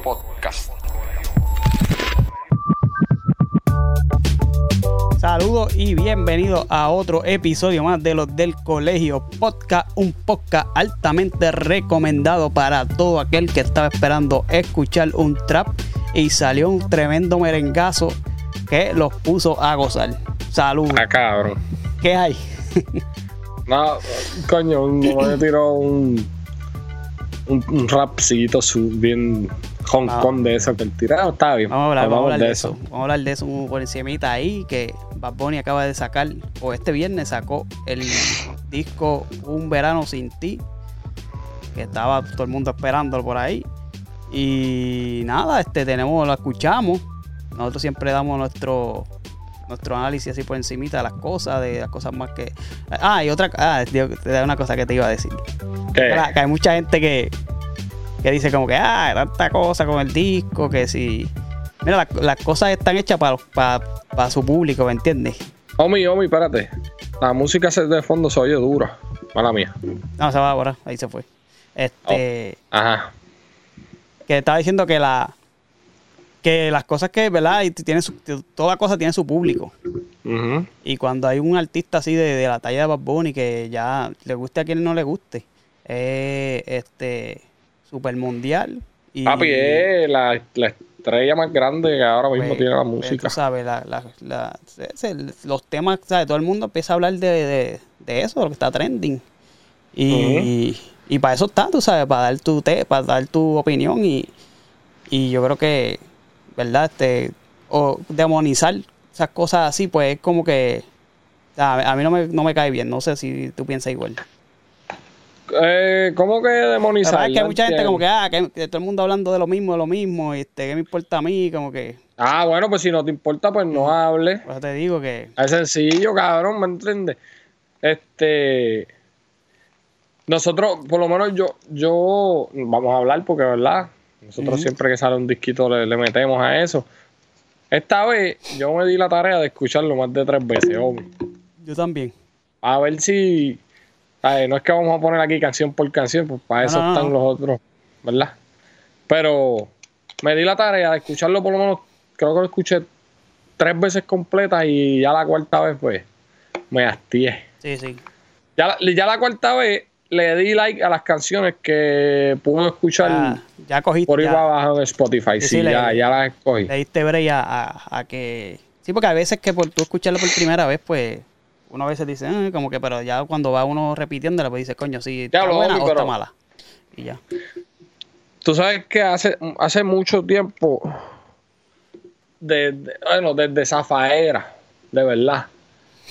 Podcast. Saludos y bienvenidos a otro episodio más de los del Colegio Podcast, un podcast altamente recomendado para todo aquel que estaba esperando escuchar un trap y salió un tremendo merengazo que los puso a gozar. Saludos. Ah, cabrón. ¿Qué hay? No, coño, me tiró un, un, un rapcito su- bien Hong Ah. Kong de eso que el tirado está bien. Vamos a hablar, vamos a hablar de eso. Vamos a hablar de eso por encimita ahí, que Bad Bunny acaba de sacar, o este viernes sacó el disco Un Verano Sin Ti, que estaba todo el mundo esperándolo por ahí. Y nada, este tenemos, lo escuchamos. Nosotros siempre damos nuestro nuestro análisis así por encimita de las cosas, de las cosas más que... Ah, y otra... Ah, te da una cosa que te iba a decir. Que, hay mucha gente que, que dice como que, ah, tanta cosa con el disco, que si... Mira, la- las cosas están hechas para su público, ¿me entiendes? Omi, Omi, espérate. La música de fondo se oye dura. Mala mía. No, se va ahora, ahí se fue. Este, Ajá. que estaba diciendo que la... Que las cosas que, ¿verdad? Y tiene su- toda cosa tiene su público. Y cuando hay un artista así de, de la talla de Bad Bunny que ya le guste a quien no le guste, es este super mundial. Y, Papi, es la, la estrella más grande que ahora mismo pues, tiene la pues, música. Tú sabes, la- la- los temas, ¿sabes? Todo el mundo empieza a hablar de, de- de eso, de lo que está trending. Y, y para eso está, tú sabes, para dar tu te, para dar tu opinión y, y yo creo que, ¿verdad? Este, o demonizar esas cosas así, pues es como que a mí no me, no me cae bien, no sé si tú piensas igual. Eh, ¿Cómo que demonizar? es que hay mucha gente como que, ah, que, que todo el mundo hablando de lo mismo, de lo mismo, este, ¿qué me importa a mí? Como que, Ah, bueno, pues si no te importa, pues no hables. por eso te digo que... Es sencillo, cabrón, ¿me entiendes? Este. Nosotros, por lo menos yo, yo, vamos a hablar porque, ¿verdad? Nosotros siempre que sale un disquito le, le metemos a eso. Esta vez yo me di la tarea de escucharlo más de tres veces, hombre. Yo también. A ver si. ay, no es que vamos a poner aquí canción por canción, pues para No, eso no, no. están los otros, ¿verdad? Pero me di la tarea de escucharlo por lo menos, creo que lo escuché tres veces completa y ya la cuarta vez, pues, me hastié. Sí, sí. Ya, ya la cuarta vez le di like a las canciones que pude escuchar Ya, ya cogiste. por ir ya. abajo en Spotify. Sí, Sí, sí, le- ya, ya las escogí. le diste break a, a- a que... Sí, porque a veces que por tú escucharlo por primera vez, pues, uno a veces dice, "Ah", como que, pero ya cuando va uno repitiéndola, pues dice, coño, sí, está Diablo, buena o está pero- mala. Y ya. Tú sabes que hace, hace mucho tiempo, desde, bueno, desde Zafaera, de verdad.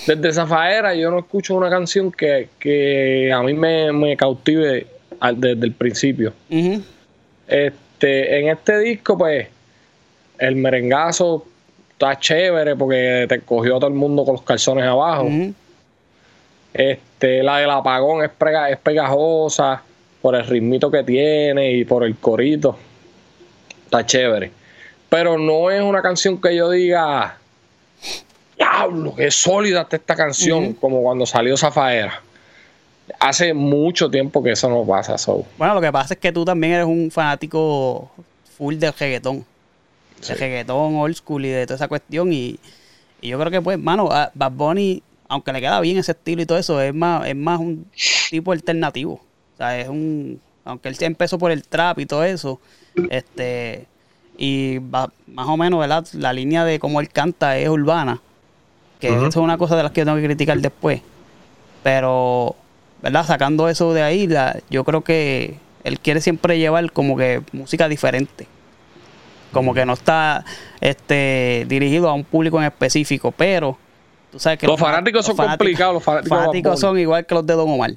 Desde Zafaera yo no escucho una canción que, que a mí me, me cautive al- desde el principio. Este, en este disco, pues, el merengazo está chévere porque te cogió a todo el mundo con los calzones abajo. Este, la del apagón es, prega- es pegajosa por el ritmito que tiene y por el corito. Está chévere. Pero no es una canción que yo diga, diablo, qué sólida está esta canción, como cuando salió Zafaera. Hace mucho tiempo que eso no pasa, so. Bueno, lo que pasa es que tú también eres un fanático full del reggaetón. Sí. De reggaetón, old school y de toda esa cuestión. Y, y yo creo que, pues, mano, Bad Bunny, aunque le queda bien ese estilo y todo eso, es más, es más un tipo alternativo. O sea, es un. Aunque él empezó por el trap y todo eso, este. Y va- más o menos, ¿verdad? La línea de cómo él canta es urbana. Que eso es una cosa de las que yo tengo que criticar después. Pero, ¿verdad? Sacando eso de ahí, la- yo creo que él quiere siempre llevar como que música diferente. Como que no está este dirigido a un público en específico, pero tú sabes que Los fanáticos son complicados, los fanáticos fanáticos son igual que los de Don Omar.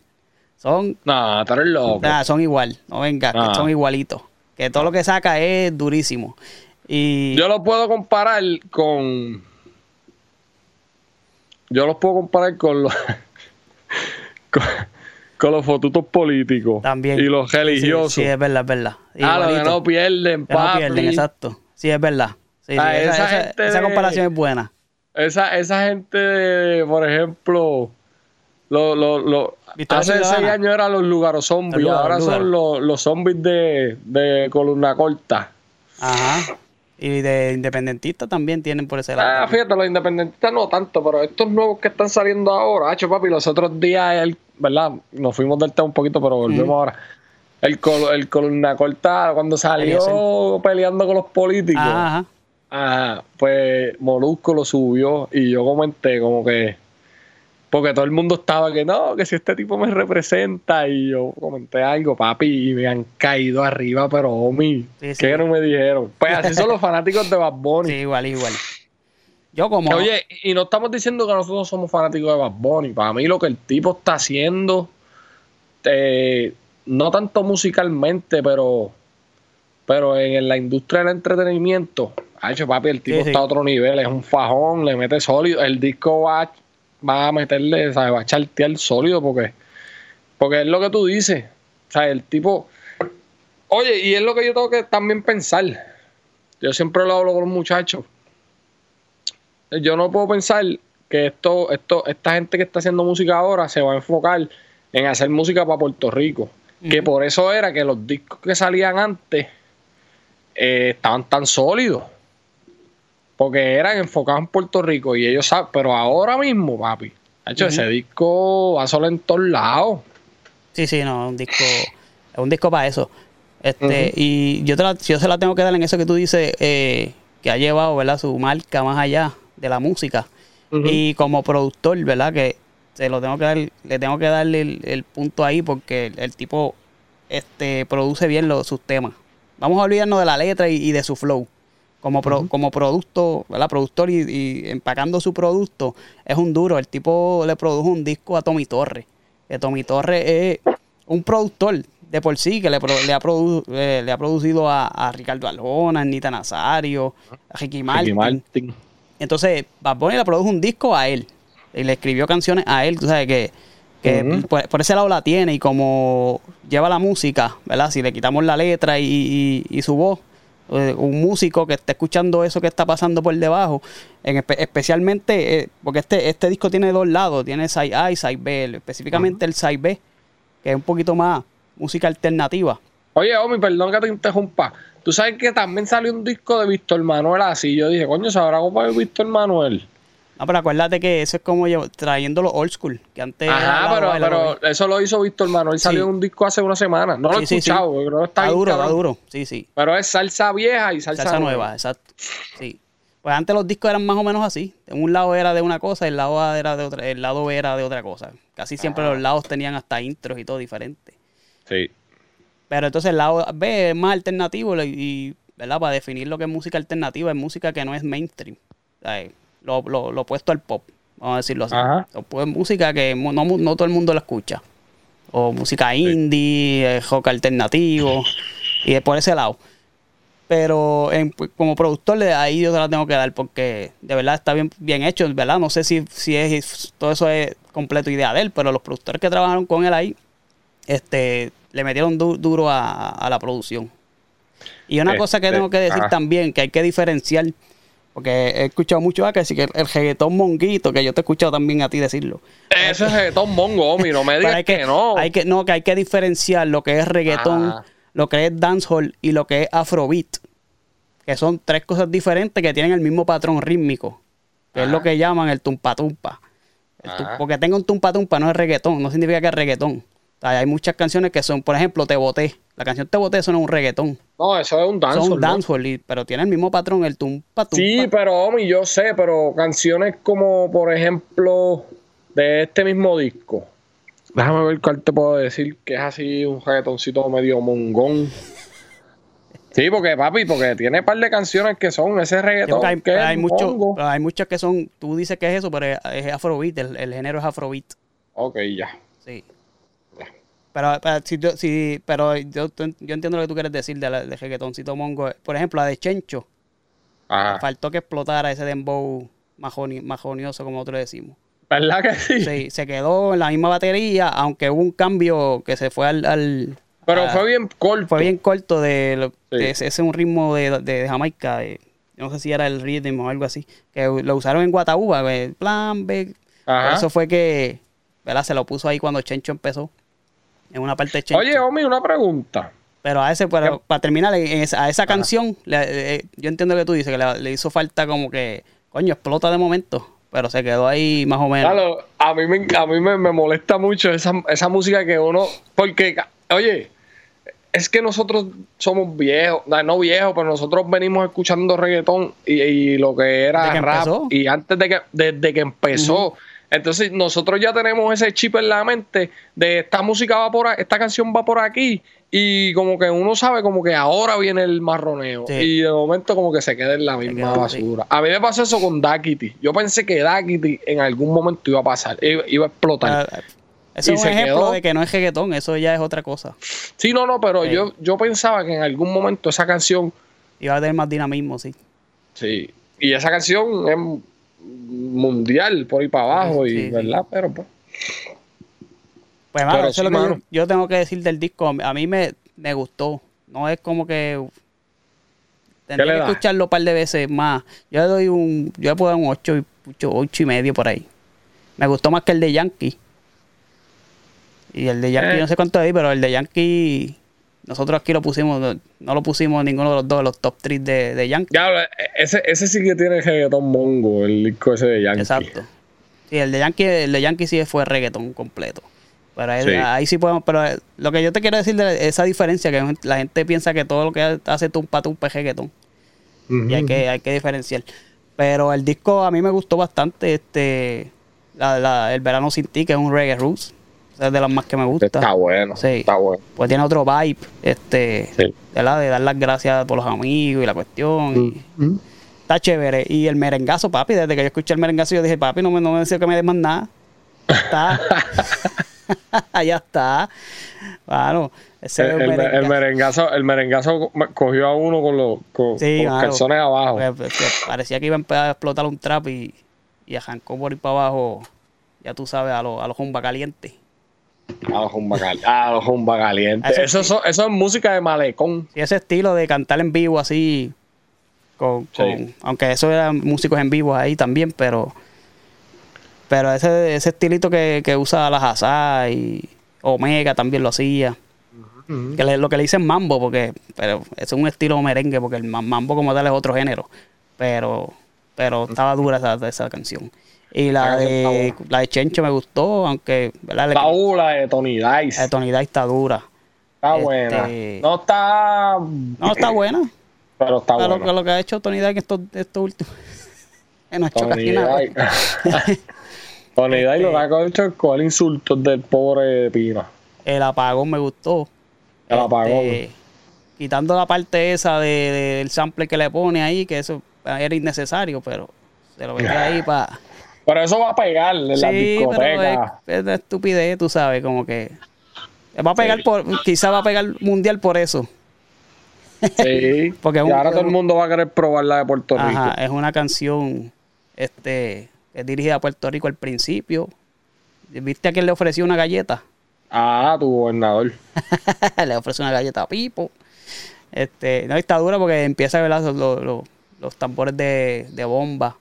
Son, No, tú loco. ah, son igual, no venga, que son igualitos. Que todo lo que saca es durísimo. Y Yo lo puedo comparar con. Yo los puedo comparar con los. con, con los fotutos políticos. también. Y los Sí, sí, religiosos. Sí, es verdad, es verdad. ah, los que no pierden, Que no pierden, exacto. Sí, es verdad. Sí, Ah, esa, esa esa- gente esa de- comparación es buena. Esa, esa gente, por ejemplo, lo, lo, lo- Victoria hace Ciudadana. seis años eran los lugaros zombies, ahora son los, los zombies de, de columna corta. Ajá. Y de independentistas también tienen por ese lado. Ah, fíjate, los independentistas no tanto, pero estos nuevos que están saliendo ahora, hacho papi, los otros días, el, ¿verdad? Nos fuimos del tema un poquito, pero volvemos ahora. El, col el columna corta, cuando salió peleando con los políticos, Ajá. ah, pues Molusco lo subió y yo comenté como que porque todo el mundo estaba que no, que si este tipo me representa y yo comenté algo, papi, y me han caído arriba, pero homie, Sí, sí. ¿qué no me dijeron? Pues así son los fanáticos de Bad Bunny. Sí, igual, igual. Yo como... Oye, y no estamos diciendo que nosotros somos fanáticos de Bad Bunny. Para mí lo que el tipo está haciendo, eh, no tanto musicalmente, pero, pero en la industria del entretenimiento, hecho papi, el tipo sí. está a otro nivel, es un fajón, le mete sólido. El disco va, va a meterle, ¿sabes? va a chartear sólido porque, porque es lo que tú dices. O sea, el tipo... Oye, y es lo que yo tengo que también pensar. Yo siempre lo hablo con los muchachos yo no puedo pensar que esto, esto, esta gente que está haciendo música ahora se va a enfocar en hacer música para Puerto Rico. Que por eso era que los discos que salían antes eh, estaban tan sólidos. Porque eran enfocados en Puerto Rico y ellos saben, pero ahora mismo, papi, ha hecho ese disco va solo en todos lados. Sí, sí, no, es un disco, es un disco para eso. Este, y yo, te la- yo se la tengo que dar en eso que tú dices, eh, que ha llevado, ¿verdad? Su marca más allá de la música. Y como productor, ¿verdad? Que se lo tengo que dar, le tengo que darle el, el punto ahí porque el, el tipo este, produce bien los, sus temas. Vamos a olvidarnos de la letra y, y de su flow. Como, pro- como producto, ¿verdad? Productor y, y empacando su producto, es un duro. El tipo le produjo un disco a Tommy Torres. Que Tommy Torres es un productor de por sí, que le, ha, produ- eh, le ha producido a, a Ricardo Arjona, a Anita Nazario, a Ricky Martin. Ricky Martin. Entonces, Bad Bunny le produjo un disco a él. Y le escribió canciones a él. Tú sabes que, que por, por ese lado la tiene. Y como lleva la música, ¿verdad? Si le quitamos la letra y, y- y su voz, eh, un músico que esté escuchando eso que está pasando por debajo, en espe- especialmente, eh, porque este, este disco tiene dos lados: tiene side A y side B. Específicamente el side B, que es un poquito más música alternativa. Oye, Omi, perdón que te interrumpa. Tú sabes que también salió un disco de Víctor Manuel así. Yo dije, coño, ¿se habrá de Víctor Manuel? No, pero acuérdate que eso es como llevo- trayendo los old school, que antes. Ajá, pero, pero eso lo hizo Víctor Manuel. Salió Sí. en un disco hace una semana. No lo he Sí, sí, sí. escuchado, creo que está, Está duro, está duro. Sí, sí. Pero es salsa vieja y salsa, Salsa nueva, exacto. Sí. Pues antes los discos eran más o menos así. Un lado era de una cosa, el lado A era de otra, el lado B era de otra cosa. Casi siempre los lados tenían hasta intros y todo diferente. Sí. Pero entonces el lado B es más alternativo y, ¿verdad? Para definir lo que es música alternativa, es música que no es mainstream. O sea, Lo, lo, lo opuesto al pop, vamos a decirlo así. Ajá. O, pues, música que no, no todo el mundo la escucha. O música indie, eh, rock alternativo. Y es por ese lado. Pero en- pues, como productor ahí yo te la tengo que dar porque de verdad está bien, bien hecho, ¿verdad? No sé si, si es todo eso es completo idea de él, pero los productores que trabajaron con él ahí, este, le metieron du- duro a, a la producción. Y una cosa que Este, tengo que decir ajá. también, que hay que diferenciar, porque he escuchado mucho acá, así que el, el reggaetón monguito, que yo te he escuchado también a ti decirlo. Ese es reggaetón mongo, Omi. No me digas hay que, que, no. Hay que, no, que hay que diferenciar lo que es reggaetón, Ah. lo que es dancehall y lo que es afrobeat. Que son tres cosas diferentes que tienen el mismo patrón rítmico. Que es lo que llaman el tumpa tumpa. El Ajá. porque tenga un tumpa tumpa no es reggaetón, no significa que es reggaetón. Hay muchas canciones que son, por ejemplo, Te Boté. La canción Te Boté eso no es un reggaetón. No, eso es un dancehall. son ¿no? dancehall, y- pero tiene el mismo patrón, el tumpa tumpa. Sí, pero Omi, yo sé, pero canciones como, por ejemplo, de este mismo disco. Déjame ver cuál te puedo decir, que es así un reggaetoncito medio mongón. Sí, porque papi, porque tiene un par de canciones que son ese reggaetón hay, que es hay, mucho- muchas que son, tú dices que es eso, pero es, es afrobeat, el, el género es afrobeat. Ok, ya. Sí. Pero, pero, si yo- si- pero yo, yo entiendo lo que tú quieres decir de, la, de reggaetoncito mongo. Por ejemplo, la de Chencho. Ajá. Faltó que explotara ese dembow majoni- majonioso, como nosotros decimos. ¿Verdad que sí? Sí, se quedó en la misma batería, aunque hubo un cambio que se fue al... al- Pero a- fue bien corto. fue bien corto de, Sí. ese, ese un ritmo de, de Jamaica. de- no sé si era el rhythm o algo así. Que lo usaron en Guataúba. que Plan, ve. Por Ajá. eso fue que, ¿verdad? Se lo puso ahí cuando Chencho empezó. En una parte de. Oye, Omi, una pregunta. Pero a ese, para, para terminar, a esa canción, le- eh, yo entiendo que tú dices que le, le hizo falta como que, coño, explota de momento. Pero se quedó ahí más o menos. Claro, a mí, me, a mí me, me molesta mucho esa, esa música que uno. Porque, oye, es que nosotros somos viejos, no, viejos, pero nosotros venimos escuchando reggaetón y, y lo que era que rap. empezó. Y antes de que, desde que empezó. Entonces, nosotros ya tenemos ese chip en la mente de esta música va por esta canción va por aquí. Y como que uno sabe como que ahora viene el marroneo. Sí. Y de momento como que se queda en la misma basura. A mí me pasó eso con Daquiti. Yo pensé que Daquiti en algún momento iba a pasar, iba, a explotar. Ah, Eso Y es un ejemplo quedó. de que no es reggaetón, eso ya es otra cosa. Sí, no, no, pero Sí. yo, yo pensaba que en algún momento esa canción, Iba a tener más dinamismo, sí. sí, y esa canción es mundial por ahí para abajo, Sí, y sí. verdad, pero pues. Pues, mano, eso es lo que yo, tengo que decir del disco. A mí me, me gustó. No es como que. Tendré le que escucharlo un par de veces más. Yo le doy un. Yo le puedo dar un 8, y- ocho, ocho y medio por ahí. Me gustó más que el de Yankee. Y el de Yankee, Eh. no sé cuánto es, pero el de Yankee. Nosotros aquí lo pusimos, no, lo pusimos ninguno de los dos, los top 3 de, de Yankee. Ya, ese, ese sí que tiene reggaetón mongo, el disco ese de Yankee. Exacto. Sí, el de Yankee, el de Yankee sí fue reggaetón completo. Pero ahí Sí. ahí sí podemos, pero eh, lo que yo te quiero decir de esa diferencia, que la gente piensa que todo lo que hace tumpa tumpa es reggaetón. Y hay que, hay que diferenciar. Pero el disco a mí me gustó bastante, este la, la- El Verano Sin Ti, que es un reggae roots. Es de las más que me gusta. Está bueno, Sí. está bueno. Pues tiene otro vibe, este, Sí. ¿verdad? De dar las gracias por los amigos y la cuestión. y- Ujú. Está chévere. Y el merengazo, papi, desde que yo escuché el merengazo, yo dije, papi, no me, no me deseo que me des más nada. Está. ya está. Bueno, ese El, es un el- el merengazo. el merengazo cogió a uno con los, con, Sí, con los calzones abajo. Pues, pues, que parecía que iba a empezar a explotar un trap y, y arrancó por ir para abajo, ya tú sabes, a los a los jumba calientes. A los jumba calientes. A los jumba calientes. Eso Eso, sí. eso, eso es música de malecón. Y ese estilo de cantar en vivo así, con, Sí. con- aunque eso eran músicos en vivo ahí también, pero pero ese, ese estilito que, que usa las Hazá y Omega también lo hacía. Que le- lo que le dicen mambo, porque pero es un estilo merengue, porque el ma- mambo como tal es otro género. Pero pero estaba dura esa, esa canción. Y la está de, la de Chencho me gustó, aunque ¿verdad? La ula de Tony Dice. la de Tony Dice está dura. Está este- buena. No está. No, está buena. Pero está lo, buena. que- lo que ha hecho Tony Dice estos, estos últimos. no ha hecho Tony casi nada. Dice. Tony Dice lo que ha hecho es coger insultos del pobre Pina. El apagón me gustó. El apagón. Este, quitando la parte esa de, de- del sample que le pone ahí, que eso era innecesario, pero se lo mete ahí para. Pero eso va a pegar en la Sí, pero discoteca. es, es de estupidez, tú sabes, como que. Va a pegar Sí. por. Quizá va a pegar mundial por eso. Sí. Porque es y un- ahora todo el un- mundo va a querer probar la de Puerto Rico. Ajá, es una canción este, es dirigida a Puerto Rico al principio. ¿Viste a quién le ofreció una galleta? Ah, tu gobernador. le ofrece una galleta a Pipo. Este, no, está dura porque empieza a ver los, los- los- los tambores de, de bomba.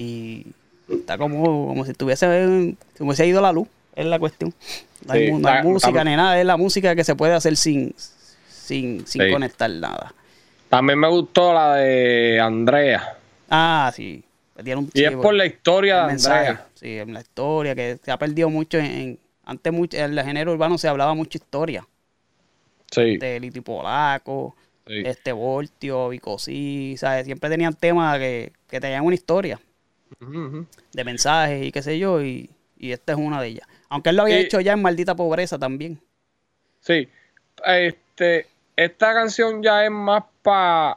Y está como, como si tuviese, si hubiese ido la luz, es la cuestión. No hay, Sí, mu- no hay está- música ni nada, es la música que se puede hacer sin, sin, sin Sí. conectar nada. También me gustó la de Andrea. Ah, sí. Un Y es por la historia de Andrea. sí, en la historia, que se ha perdido mucho en, en- antes mucho, en el género urbano se hablaba mucha historia, Sí. de Liti Polaco, sí. este Voltio, Vicosí, ¿sabes? Siempre tenían temas que, que tenían una historia De mensajes y qué sé yo, y, y esta es una de ellas. Aunque él lo había Sí. hecho ya en Maldita Pobreza también. Sí. Este, esta canción ya es más para.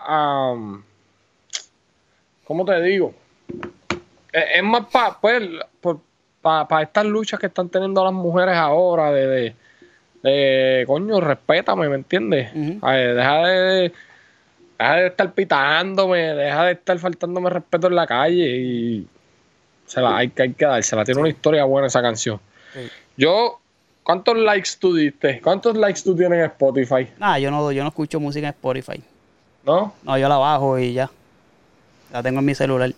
¿Cómo te digo? Es, es más para pues, para estas luchas que están teniendo las mujeres ahora de, de, de, coño, respétame, ¿me entiendes? Deja de deja de estar pitándome, deja de estar faltándome respeto en la calle y se la hay, que- hay que dársela. Tiene una historia buena esa canción. Sí. Yo, ¿cuántos likes tú diste? ¿Cuántos likes tú tienes en Spotify? Nada, yo no, yo no escucho música en Spotify. ¿No? No, yo la bajo y ya. La tengo en mi celular.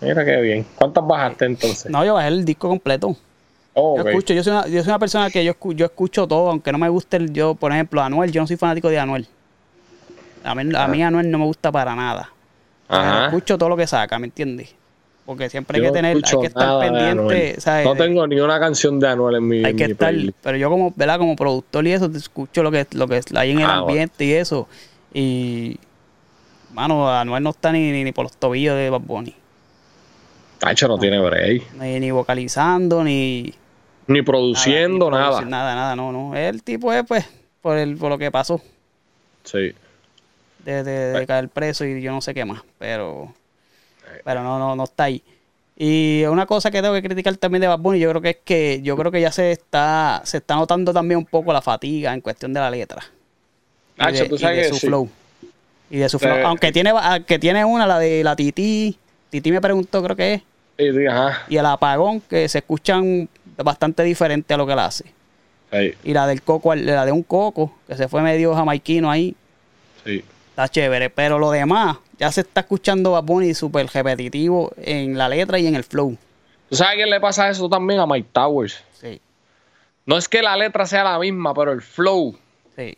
Mira qué bien. ¿Cuántas bajaste entonces? No, yo bajé el disco completo. Oh, Yo escucho, yo soy, una, yo soy una persona que yo, escu- yo escucho todo, aunque no me guste el, yo, por ejemplo, Anuel, yo no soy fanático de Anuel. A mí, a mí Anuel no me gusta para nada. Ajá. escucho todo lo que saca, ¿me entiendes? Porque siempre hay Yo que tener, hay que estar nada pendiente. No De- tengo ni una canción de Anuel en mi, hay que mi estar, playlist. pero yo como, ¿verdad? Como productor y eso, te escucho lo que, lo que hay en el Ah, bueno. ambiente y eso. Y, mano, Anuel no está ni, ni, ni por los tobillos de Bad Bunny. Tacho, no tiene break. Ni, ni vocalizando, ni... Ni produciendo ni nada. producir Nada, nada, no, no. El tipo es, pues, por, el, por lo que pasó. Sí. De, de- de caer preso y yo no sé qué más, pero pero no, no, no está ahí. Y una cosa que tengo que criticar también de Bad Bunny, yo creo que es que yo creo que ya se está se está notando también un poco la fatiga en cuestión de la letra. Y de, tú y sabes de que su sí. flow. Y de su flow. Eh, Aunque tiene que tiene una, la de la Titi. Titi me preguntó, creo que es. Y, di- ajá. Y el apagón, que se escuchan bastante diferente a lo que la hace. Sí, Y la del coco, la de un coco, que se fue medio jamaiquino ahí. sí. Está chévere, pero lo demás ya se está escuchando Bad Bunny súper repetitivo en la letra y en el flow. ¿Tú sabes a quién le pasa eso también? A Mike Towers. Sí, No es que la letra sea la misma, pero el flow. sí.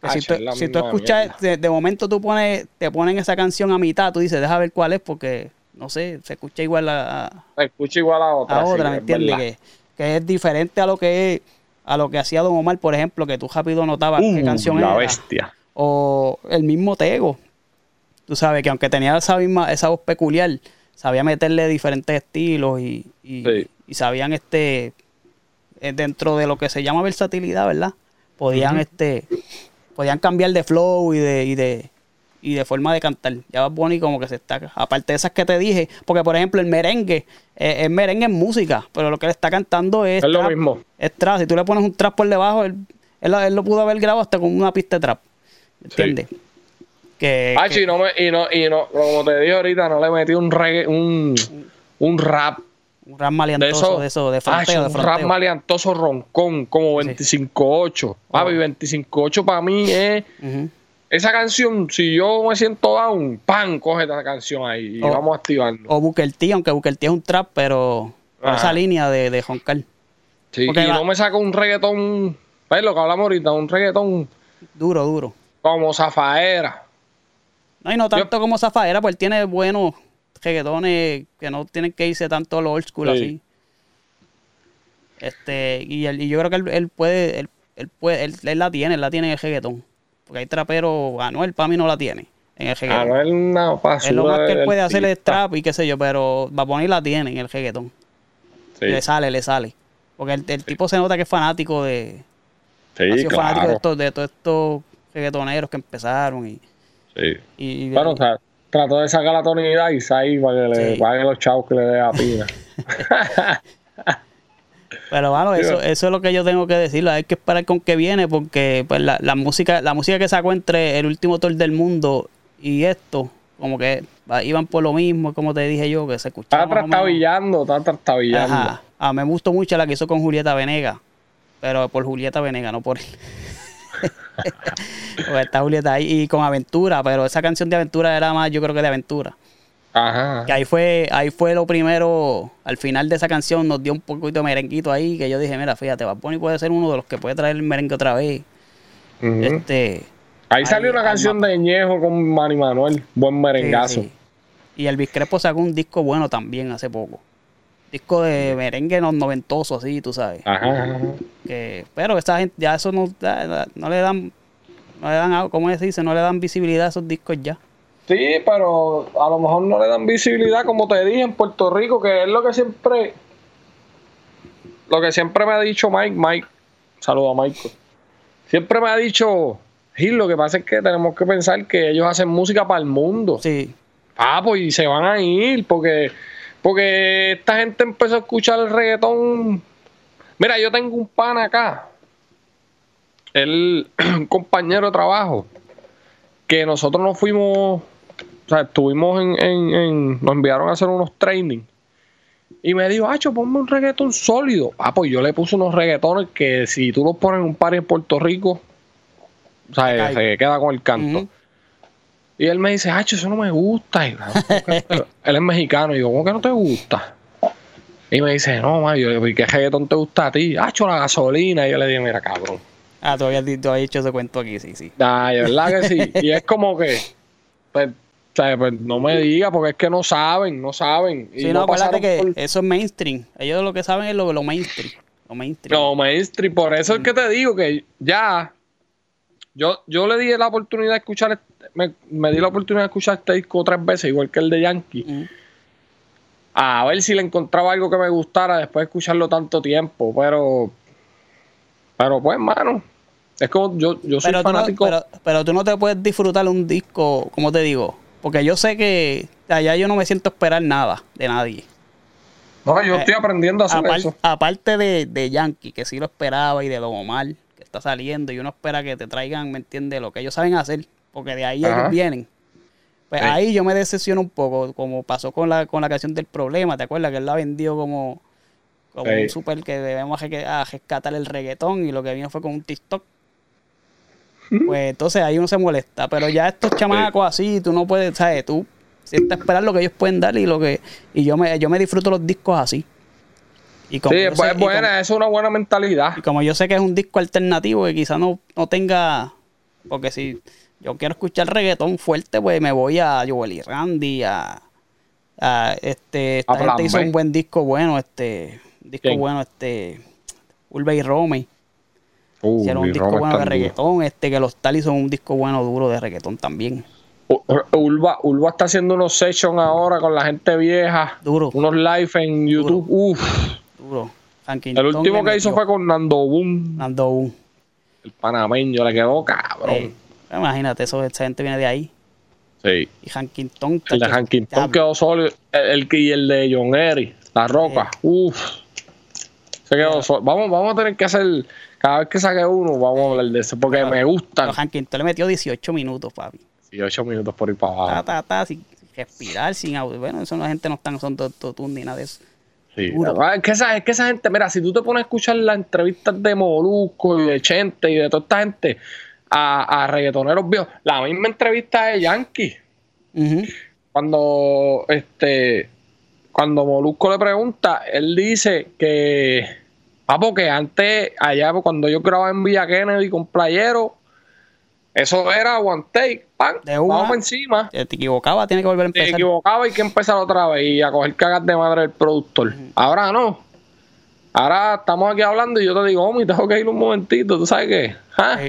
Que Ah, si tú, es la si tú misma escuchas, de, de momento tú pones, te ponen esa canción a mitad, tú dices, deja ver cuál es, porque no sé, se escucha igual a, a- Se escucha igual a otra. a sí, otra, ¿me es entiendes? Que, que es diferente a lo que es, a lo que hacía Don Omar, por ejemplo, que tú rápido notabas qué Uh, canción la era. bestia. O el mismo Tego. Tú sabes que aunque tenía esa misma, esa voz peculiar, sabía meterle diferentes estilos y, y, Sí. y sabían este eh, dentro de lo que se llama versatilidad, ¿verdad? Podían este podían cambiar de flow y de, y de y de forma de cantar. Ya Bad Bunny como que se está aparte de esas que te dije, porque por ejemplo el merengue eh, el merengue es música, pero lo que él está cantando es Es lo trap. mismo. Es trap. Si tú le pones un trap por debajo, él, él, él lo pudo haber grabado hasta con una pista de trap. ¿Entiendes? Que, Hacho, que- y no, me, y, no, y no, como te dije ahorita, no le metí un reggae, un, un rap un rap de maleantoso eso. de eso, de Hacho, fronteo, de un rap maleantoso roncón, como Sí. 25-8. Papi, 25-8 para mí es. Esa canción, si yo me siento down, ¡pam! Coge esa canción ahí y vamos a activarlo. O Booker T, aunque Booker T es un trap, pero Ajá. esa línea de, de joncar. Sí, porque y va- no me saco un reggaetón, ¿ves lo que hablamos ahorita? Un reggaetón Duro, duro. Como Zafaera. No, y no tanto como Zafaera, pues él tiene buenos reggaetones que no tienen que irse tanto a lo old school Sí. así. Este, y, él- y yo creo que él, él puede, él, él puede, él, la tiene, él la tiene en el reggaetón. Porque hay traperos, Anuel para mí no la tiene en el reggaetón. no es una basura. es lo más que él puede hacer es trap y qué sé yo, pero Bad Bunny la tiene en el reggaetón. Sí, Le sale, le sale. Porque el, el tipo se nota que es fanático de, sí, ha sido fanático de claro. estos, de todos estos reggaetoneros que empezaron y, Sí. y, Bueno, o sea, trató de sacar la tonalidad y ahí para que le Sí. paguen los chavos que le dé a Pina. pero bueno, eso, eso es lo que yo tengo que decir. Hay que esperar con qué viene, porque pues la, la música, la música que sacó entre el último tour del mundo y esto, como que iban por lo mismo, como te dije yo, que se escuchaba. está trastabillando, está trastabillando. Ajá. Ah, me gustó mucho la que hizo con Julieta Venega. Pero por Julieta Venega, no por él. Porque está Julieta ahí y con Aventura, pero esa canción de Aventura era más, yo creo que de Aventura. Ajá. Que ahí fue, ahí fue lo primero, al final de esa canción nos dio un poquito de merenguito ahí, que yo dije, mira, fíjate, Bad Bunny puede ser uno de los que puede traer el merengue otra vez. Este, Ahí salió una ahí canción de Ñejo con Manny Manuel. Buen merengazo. sí, sí. Y Elvis Crespo sacó un disco bueno también hace poco. Disco de merengue no- noventoso, así, tú sabes. Ajá. ajá. que pero esa gente ya eso no, no le dan no le dan como se dice no le dan visibilidad a esos discos ya Sí, pero a lo mejor no le dan visibilidad, como te dije, en Puerto Rico, que es lo que siempre. Lo que siempre me ha dicho Mike. Mike, saludo a Michael. Siempre me ha dicho, Gil, lo que pasa es que tenemos que pensar que ellos hacen música para el mundo. sí Ah, pues y se van a ir porque porque esta gente empezó a escuchar el reggaetón. Mira, yo tengo un pan acá. Él, un compañero de trabajo, que nosotros nos fuimos, o sea, estuvimos en, en- en- nos enviaron a hacer unos training. Y me dijo, Acho, ponme un reggaetón sólido. Ah, pues yo le puse unos reggaetones que si tú los pones en un party en Puerto Rico, o sea, se queda con el canto. Y él me dice, Hacho, eso no me gusta. Y yo, "¿Cómo que no te-?" él es mexicano. Y yo, ¿cómo que no te gusta? Y me dice, no, Mario, ¿y qué reggaetón te gusta a ti? Ah, la gasolina. Y yo le dije, mira, cabrón. Ah, todavía tú has hecho ese cuento aquí, sí, sí. Ay, ¿verdad que sí? y es como que, pues, pues, no me diga porque es que no saben, no saben. Y sí, no, acuérdate que eso es mainstream. Ellos lo que saben es lo, lo mainstream. Lo mainstream. Lo mainstream, por eso es que te digo que ya, yo, yo le di la oportunidad de escuchar, me, me di la oportunidad de escuchar este disco tres veces, igual que el de Yankee a ver si le encontraba algo que me gustara después de escucharlo tanto tiempo, pero pero pues, mano, es como yo, yo soy fanático. pero, tú no te puedes disfrutar un disco, como te digo, porque yo sé que allá yo no me siento esperar nada de nadie. No, yo estoy aprendiendo a hacer eso. Aparte de, de, Yankee, que sí lo esperaba, y de Don Omar, que está saliendo, y uno espera que te traigan, ¿me entiendes? Lo que ellos saben hacer, porque de ahí ellos vienen. Pues ahí yo me decepciono un poco, como pasó con la, con la canción del problema, ¿te acuerdas? Que él la vendió como, como un super que debemos a rescatar el reggaetón y lo que vino fue con un TikTok. Pues entonces ahí uno se molesta, pero ya estos chamacos así, tú no puedes, ¿sabes? Tú sientes esperar lo que ellos pueden dar y lo que y yo me yo me disfruto los discos así. Y como sí, es buena, es una buena mentalidad. Y como yo sé que es un disco alternativo que quizás no, no tenga, porque si yo quiero escuchar reggaetón fuerte, pues me voy a Joel y Randy, a, este, esta gente hizo un buen disco bueno, este, disco bueno, este, Ulva y Romy. Uh, Hicieron un disco bueno de reggaetón, este, que los Tal hizo un disco bueno duro de reggaetón también. Ulva, Ulva está haciendo unos sessions ahora con la gente vieja. Duro. Unos live en YouTube. Uf. Duro. El último que hizo fue con Nando Boom. Nando Boom. El panameño le quedó cabrón. Imagínate, eso, esa gente viene de ahí. Sí. Y Hankington. El de Hankington quedó solo. El, y el de John Eri, La Roca. Uf. Se quedó solo. Vamos, vamos a tener que hacer. Cada vez que saque uno, vamos a hablar de eso. Porque me gusta. Hankington le metió 18 minutos, papi. 18 minutos por ir para abajo. Ta, ta, ta, sin respirar, sin audio. Bueno, eso la gente no están, son tú ni nada de eso. Sí. Es que, esa, es que esa gente, mira, si tú te pones a escuchar las entrevistas de Molusco y de Chente y de toda esta gente, a, a reggaetoneros viejos. La misma entrevista de Yankee. Cuando este cuando Molusco le pregunta, él dice que ah, porque antes, allá cuando yo grababa en Villa Kennedy con Playero, eso era one take, pan, vamos encima. Te equivocaba, tiene que volver a empezar. Te equivocaba y que empezar otra vez y a coger cagas de madre del productor. Ahora no. Ahora estamos aquí hablando y yo te digo, me tengo que ir un momentito, ¿tú sabes qué? ¿Ah?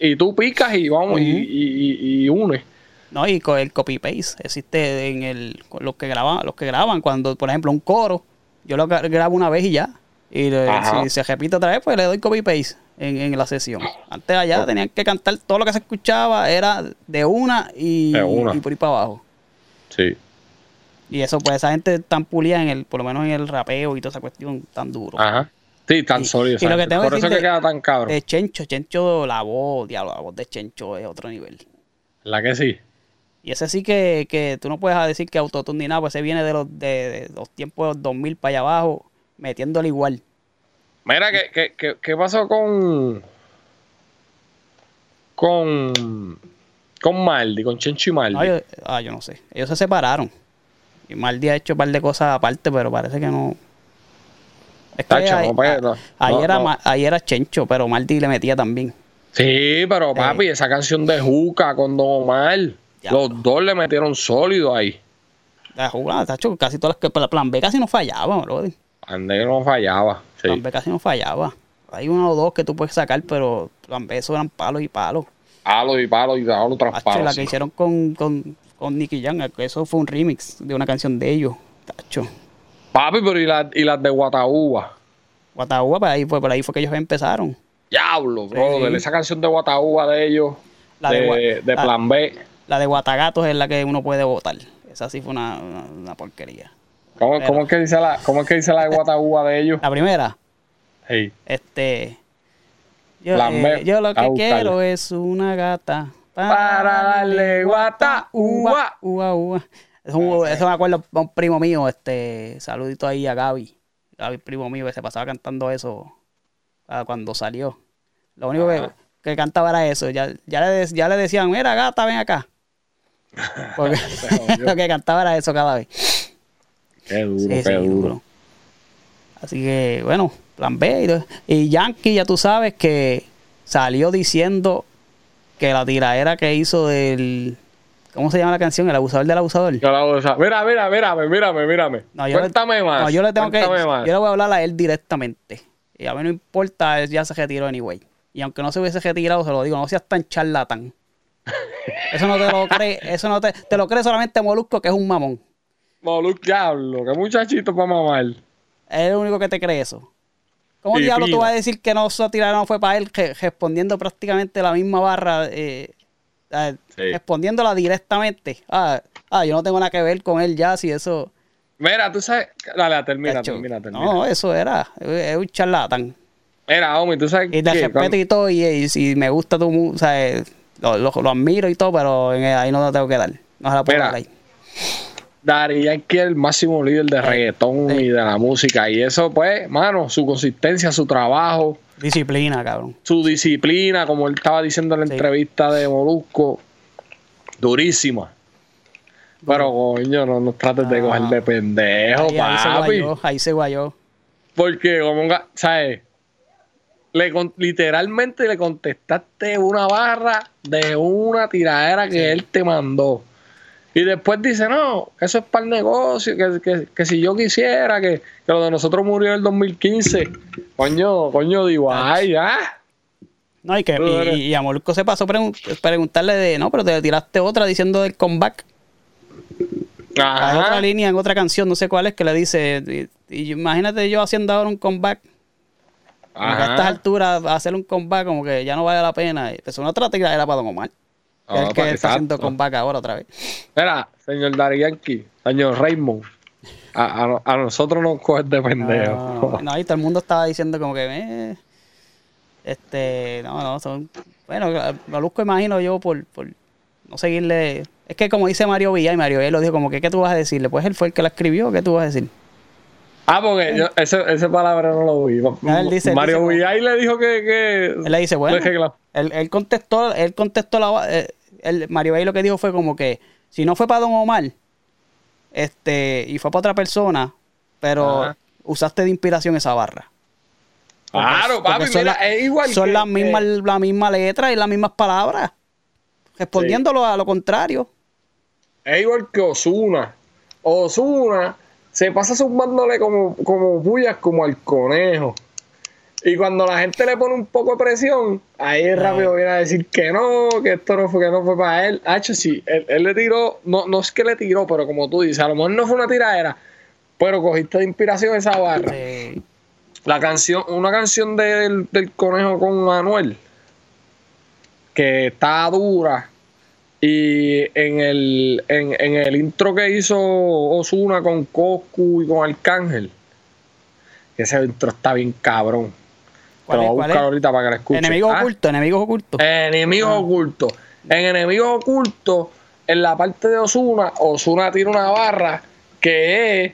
Y tú picas y vamos y, y, une. No, y con el copy paste existe en el los que graban, los que graban cuando, por ejemplo, un coro, yo lo grabo una vez y ya. Y si se repite otra vez, pues le doy copy paste en, en la sesión. Antes allá tenían que cantar todo lo que se escuchaba era de una y, y por ir para abajo. Sí. Y eso, pues esa gente tan pulida en el, por lo menos en el rapeo y toda esa cuestión tan duro. Ajá. Sí, tan sólido. Por eso que queda tan cabrón. De Chencho, Chencho, la voz, diablo, la voz de Chencho es otro nivel. ¿La que sí? Y ese sí que, que tú no puedes decir que autotune ni nada, pues ese viene de los, de, los tiempos 2000 para allá abajo, metiéndole igual. Mira, ¿qué, qué, qué pasó con. con. con Maldi, con Chencho y Maldi? Ah yo, ah, yo no sé. Ellos se separaron. Y Maldi ha hecho un par de cosas aparte, pero parece que no es que era, Chencho, pero Marty le metía también. Sí, pero papi, esa canción de Juca con Don Omar, los dos le metieron sólido ahí. La Juca, tacho, casi todas las que. Plan B casi no fallaba, bro. Plan B no fallaba. Sí. Plan B casi no fallaba. Hay uno o dos que tú puedes sacar, pero Plan B eso eran palos y palos. Palos y palos y palos tras palos. La que hicieron con, con, con Nicky Young, eso fue un remix de una canción de ellos. Tacho. Papi, pero ¿y, y las de Guataúba? Guataúba, pues ahí fue, por ahí fue que ellos empezaron. Diablo, bro, esa canción de Guataúba de ellos, la de, de, Plan B. La de Guatagatos es la que uno puede votar. Esa sí fue una, una, porquería. ¿Cómo, ¿cómo, es que dice la, ¿Cómo es que dice la de Guataúba de ellos? La primera. Sí. Este. Yo, eh, yo lo que quiero es una gata para, darle guata, uva, uva, uva. Eso, eso me acuerdo a un primo mío, este, saludito ahí a Gaby. Gaby, primo mío, que se pasaba cantando eso ah, cuando salió. Lo único que, cantaba era eso. Ya, ya, le, ya le decían, mira, gata, ven acá. Porque lo que cantaba era eso cada vez. Qué duro, qué duro. Así que, bueno, plan B. Y, y Yankee, ya tú sabes que salió diciendo que la tiradera que hizo del. ¿Cómo se llama la canción? El abusador del abusador. Mira, mira, mírame, mírame, mírame. No, Cuéntame más. No, yo le tengo que. Yo le voy a hablar a él directamente. Y a mí no importa, ya se retiró anyway. Y aunque no se hubiese retirado, se lo digo, no seas tan charlatán. Eso no te lo cree, eso no te, te lo cree solamente Molusco, que es un mamón. Molusco, diablo, que muchachito para mamar. Es el único que te cree eso. ¿Cómo diablo tú vas a decir que no se tiraron no fue para él, respondiendo prácticamente la misma barra, eh, eh, respondiéndola directamente? Ah, ah, yo no tengo nada que ver con él ya, si eso. Mira, tú sabes. Dale, termina, termina, termina. No, eso era. Es un charlatán. Mira, hombre, tú sabes. Y te respeto y todo, y, si me gusta tu. O sea, lo, lo, admiro y todo, pero ahí no te tengo que dar. No se la puedo dar ahí. Dari Yankee es el máximo líder de reggaetón y de la música. Y eso, pues, mano, su consistencia, su trabajo. Disciplina, cabrón. Su disciplina, como él estaba diciendo en la entrevista de Molusco, durísima. Pero, coño, no nos trates de coger de pendejo, papi. Ahí se guayó, ahí se guayó. Porque, como, ¿sabes? Le, literalmente le contestaste una barra de una tiradera que él te mandó. Y después dice, no, eso es para el negocio, que, si yo quisiera, que, lo de nosotros murió en el 2015. Coño, coño, digo, ay, ya. No, y que y, a Molusco se pasó preguntarle de, no, pero te tiraste otra diciendo del comeback. Ajá. Hay otra línea en otra canción, no sé cuál es, que le dice, y, imagínate yo haciendo ahora un comeback. A estas alturas hacer un comeback como que ya no vale la pena. Eso no otra era para Don Omar. Ah, el que está haciendo comeback ahora otra vez. Mira, señor Dari Yankee, señor Raymond, a, a, nosotros nos coges de pendejo. No, ahí todo el mundo estaba diciendo como que, eh, este, no, no, son, bueno, lo busco imagino yo por, por no seguirle. Es que como dice Mario Villa, y Mario Villa lo dijo como que, ¿qué tú vas a decirle? Pues él fue el que la escribió, ¿qué tú vas a decir? Ah, porque yo, ese, esa palabra no lo vi. Mario Villay le dijo que, que, Él le dice, bueno. Él, él, contestó, él contestó la. Eh, el, Mario Villay lo que dijo fue como que si no fue para Don Omar, este, y fue para otra persona, pero usaste de inspiración esa barra. claro, papi, mira, es igual. Son las mismas, la misma letra y las mismas palabras. Respondiéndolo a lo contrario. Es igual que Osuna. Osuna se pasa zumbándole como, como bullas como al conejo. Y cuando la gente le pone un poco de presión, ahí rápido viene a decir que no, que esto no fue, que no fue para él. Hacho, sí, él, le tiró, no, no es que le tiró, pero como tú dices, a lo mejor no fue una tiradera, pero cogiste de inspiración esa barra. La canción, una canción del, del conejo con Manuel, que está dura, y en el, en, en el intro que hizo Osuna con Coscu y con Arcángel, ese intro está bien cabrón. Te lo voy a buscar ahorita para que lo escuches. Enemigos ¿Ah? ocultos, enemigos ocultos. Enemigos ah. ocultos. En enemigos ocultos, en la parte de Osuna, Osuna tiene una barra que es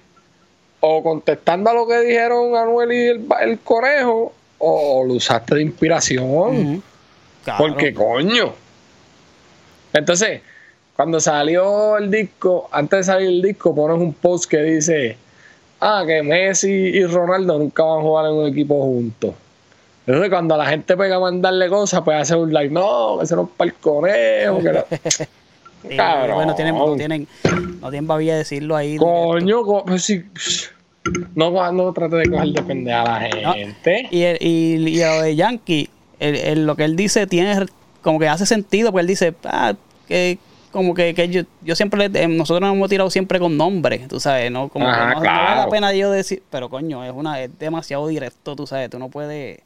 o contestando a lo que dijeron Anuel y el, el conejo, o lo usaste de inspiración. Porque coño. Entonces, cuando salió el disco, antes de salir el disco, pones un post que dice, ah, que Messi y Ronaldo nunca van a jugar en un equipo juntos. Entonces, cuando la gente pega a mandarle cosas, pues hace un like, no, ese no es para el conejo. Que Cabrón. Bueno, tienen, no tienen, no tienen babilla decirlo ahí. Coño, pues sí. No, no trate de coger de a la gente. y, el, y, y, lo de Yankee, el, lo que él dice tiene como que hace sentido, porque él dice, ah, que como que, que yo, yo siempre, nosotros nos hemos tirado siempre con nombre, tú sabes, ¿no? Como que no, vale la pena yo decir, pero coño, es una es demasiado directo, tú sabes, tú no puedes...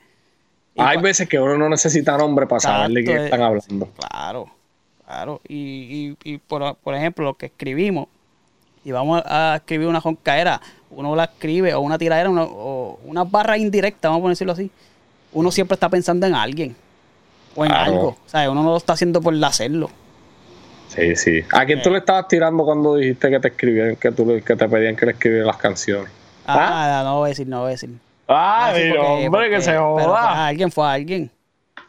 Hay veces que uno no necesita nombre para saber de qué están hablando. Claro, claro. Y, y, y por, por, ejemplo, lo que escribimos, y vamos a escribir una joncaera, uno la escribe, o una tiradera, o una barra indirecta, vamos a decirlo así, uno siempre está pensando en alguien o en algo. O sea, uno no lo está haciendo por hacerlo. Sí, sí. ¿A quién tú le estabas tirando cuando dijiste que te escribieran, que, tú, que te pedían que le escribieran las canciones? Ah, ¿Ah? no voy a decir, no voy a decir. Ah, hombre, que se joda. alguien fue a alguien.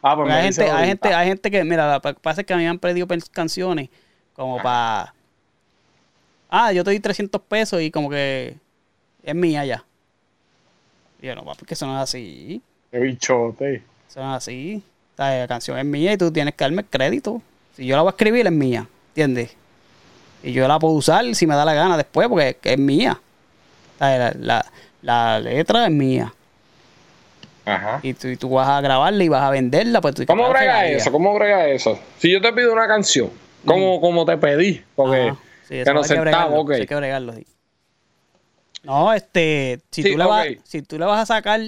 Ah, pues hay, gente, hay, gente, hay gente que, mira, lo que pasa es que a mí me han pedido canciones como para. Ah, yo te di 300 pesos y como que es mía ya. Y yo, no, papi, que eso no es así. Qué bichote. Eso no es así. O sea, la canción es mía y tú tienes que darme el crédito. Si yo la voy a escribir, es mía. ¿Entiendes? Y yo la puedo usar si me da la gana después, porque es mía. O sea, la, la, la letra es mía. Ajá. Y tú, y tú vas a grabarla y vas a venderla, pues tú ¿Cómo que brega eso? ¿Cómo brega eso? Si yo te pido una canción, ¿cómo, cómo te pedí? Porque. Sí, hay nos sentamos, ok. Hay que bregarlo, sí. No, este, si, Sí, tú le vas, ok. si tú le vas a sacar,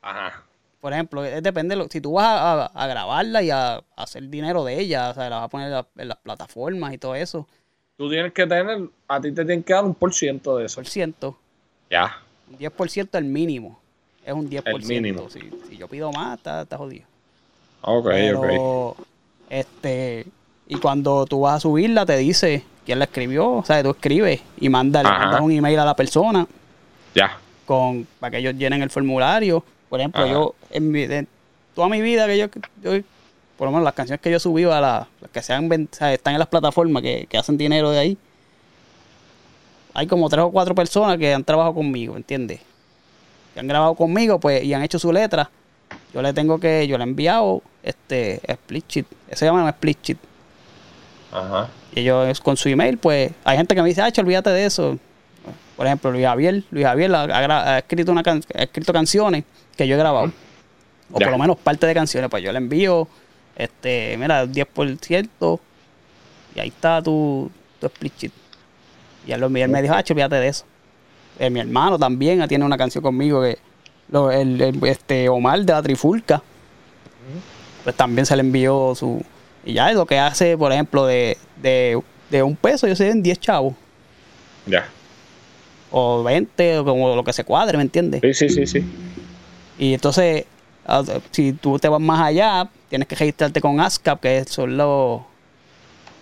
Ajá. por ejemplo, es depende, de lo- si tú vas a, a- a grabarla y a, a hacer dinero de ella, o sea, la vas a poner en, la- en las plataformas y todo eso, Tú tienes que tener, a ti te tienen que dar un por ciento de eso. por ciento, Ya. Un 10% el mínimo, es un 10%. El mínimo. Si, si yo pido más, está, está jodido. Ok, ok. Pero, este, y cuando tú vas a subirla, te dice quién la escribió, o sea, tú escribes y mandas, mandas un email a la persona Ya. con para que ellos llenen el formulario. Por ejemplo, Ajá. yo, en mi- de toda mi vida que yo, yo- por lo menos las canciones que yo subido a la, las que se han ven- o sea, están en las plataformas que, que hacen dinero de ahí, hay como tres o cuatro personas que han trabajado conmigo, ¿entiendes? Que han grabado conmigo, pues, y han hecho su letra. Yo le tengo que, yo le he enviado este split sheet, ese se llama un split sheet. Ajá. Y ellos con su email, pues, hay gente que me dice, ah, olvídate de eso. Por ejemplo, Luis Javier, Luis Javier ha, ha gra- ha escrito una can- ha escrito canciones que yo he grabado. O por lo menos parte de canciones, pues yo le envío, este, mira, 10%, y ahí está tu, tu split sheet. Y él, él me dijo, ah, olvídate de eso. Eh, mi hermano también tiene una canción conmigo que lo- el, el- este Omar de la Trifulca, pues también se le envió su. Y ya lo que hace, por ejemplo, de, de, de un peso, yo sé en 10 chavos, Ya. o 20, o como lo que se cuadre, ¿me entiendes? Sí, sí, sí, sí. Y entonces, si tú te vas más allá, tienes que registrarte con ASCAP, que son los.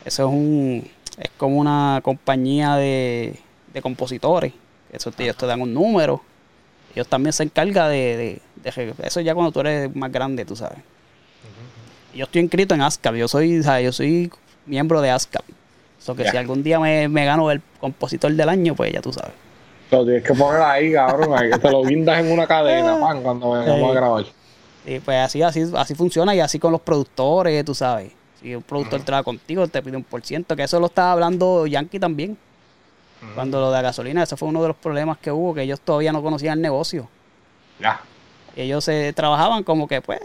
Eso es un. Es como una compañía de, de compositores. Eso ellos te dan un número. Ellos también se encargan de, de- de re- Eso ya cuando tú eres más grande, tú sabes. Yo estoy inscrito en ASCAP. Yo soy, o sea, yo soy miembro de ASCAP. Eso que si algún día me, me gano el compositor del año, pues ya tú sabes. Lo tienes que poner ahí, cabrón. Ahí que te lo guindas en una cadena, pan, cuando vengamos Sí. a grabar. Y pues así, así, así funciona y así con los productores, tú sabes. Si un productor trabaja contigo, te pide un por ciento, que eso lo estaba hablando Yankee también. Cuando lo de la gasolina, eso fue uno de los problemas que hubo, que ellos todavía no conocían el negocio. Ya. Y ellos se trabajaban como que, pues,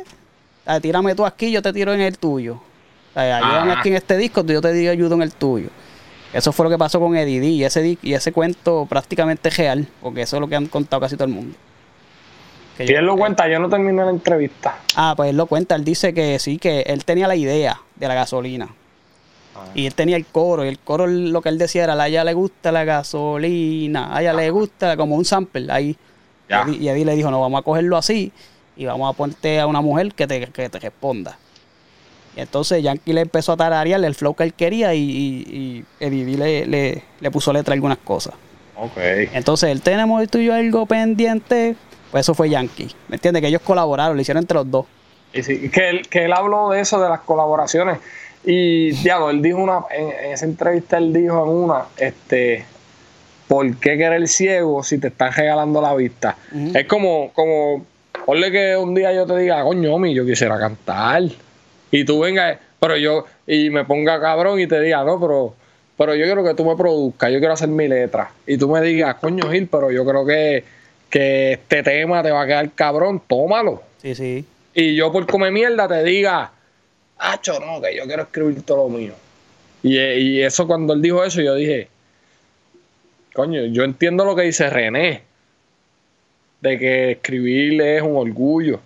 ah, tírame tú aquí, yo te tiro en el tuyo. O sea, ayúdame Ajá. aquí en este disco, yo te digo ayudo en el tuyo. Eso fue lo que pasó con Eddie D, y ese, y ese cuento prácticamente real, porque eso es lo que han contado casi todo el mundo. Que Si yo- él lo cuenta, yo no terminé la entrevista. Ah, pues él lo cuenta, él dice que sí, que él tenía la idea de la gasolina. Y él tenía el coro, y el coro lo que él decía era, a ella le gusta la gasolina, a ella le gusta como un sample ahí. Ya. Y Eddie- le dijo, no, vamos a cogerlo así y vamos a ponerte a una mujer que te, que te responda. Y entonces Yankee le empezó a tararearle el flow que él quería y, y, y Eddie le, le, le puso letra a algunas cosas. Ok. Entonces, él tenemos tú y yo algo pendiente, pues eso fue Yankee. ¿Me entiendes? Que ellos colaboraron, lo hicieron entre los dos. Y sí, que él, que él habló de eso, de las colaboraciones. Y, diablo, él dijo una, en, en esa entrevista, él dijo en una, este, ¿por qué querer ciego si te están regalando la vista? Es como, como, ponle que un día yo te diga, coño, mi, yo quisiera cantar. Y tú vengas, pero yo, y me ponga cabrón y te diga, no, pero, pero yo quiero que tú me produzcas, yo quiero hacer mi letra. Y tú me digas, coño, Gil, pero yo creo que, que este tema te va a quedar cabrón, tómalo Sí, sí. y yo por comer mierda te diga, Acho, no, que yo quiero escribir todo lo mío. Y, y eso cuando él dijo eso, yo dije, coño, yo entiendo lo que dice René, de que escribir es un orgullo.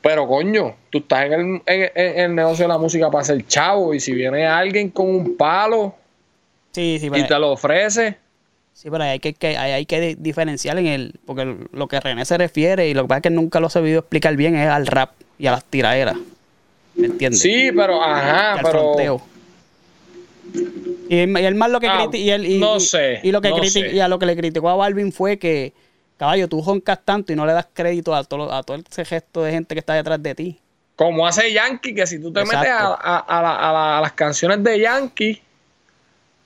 Pero coño, tú estás en el, en- en el negocio de la música para ser chavo y si viene alguien con un palo Sí, sí, y te lo ofrece, sí, pero hay que, que- hay, hay que di- diferenciar en el. Porque lo que René se refiere, y lo que pasa es que nunca lo ha sabido explicar bien, es al rap y a las tiraderas. ¿Me entiendes? sí, pero ajá, al pero fronteo. Y, él- más lo que Ah, y él- y- no sé, y lo que no sé. y a lo que le criticó a Balvin fue que caballo tú joncas tanto y no le das crédito a todo a todo ese gesto de gente que está detrás de ti como hace Yankee, que si tú te Exacto. metes a, a- a la- a la- a las canciones de Yankee,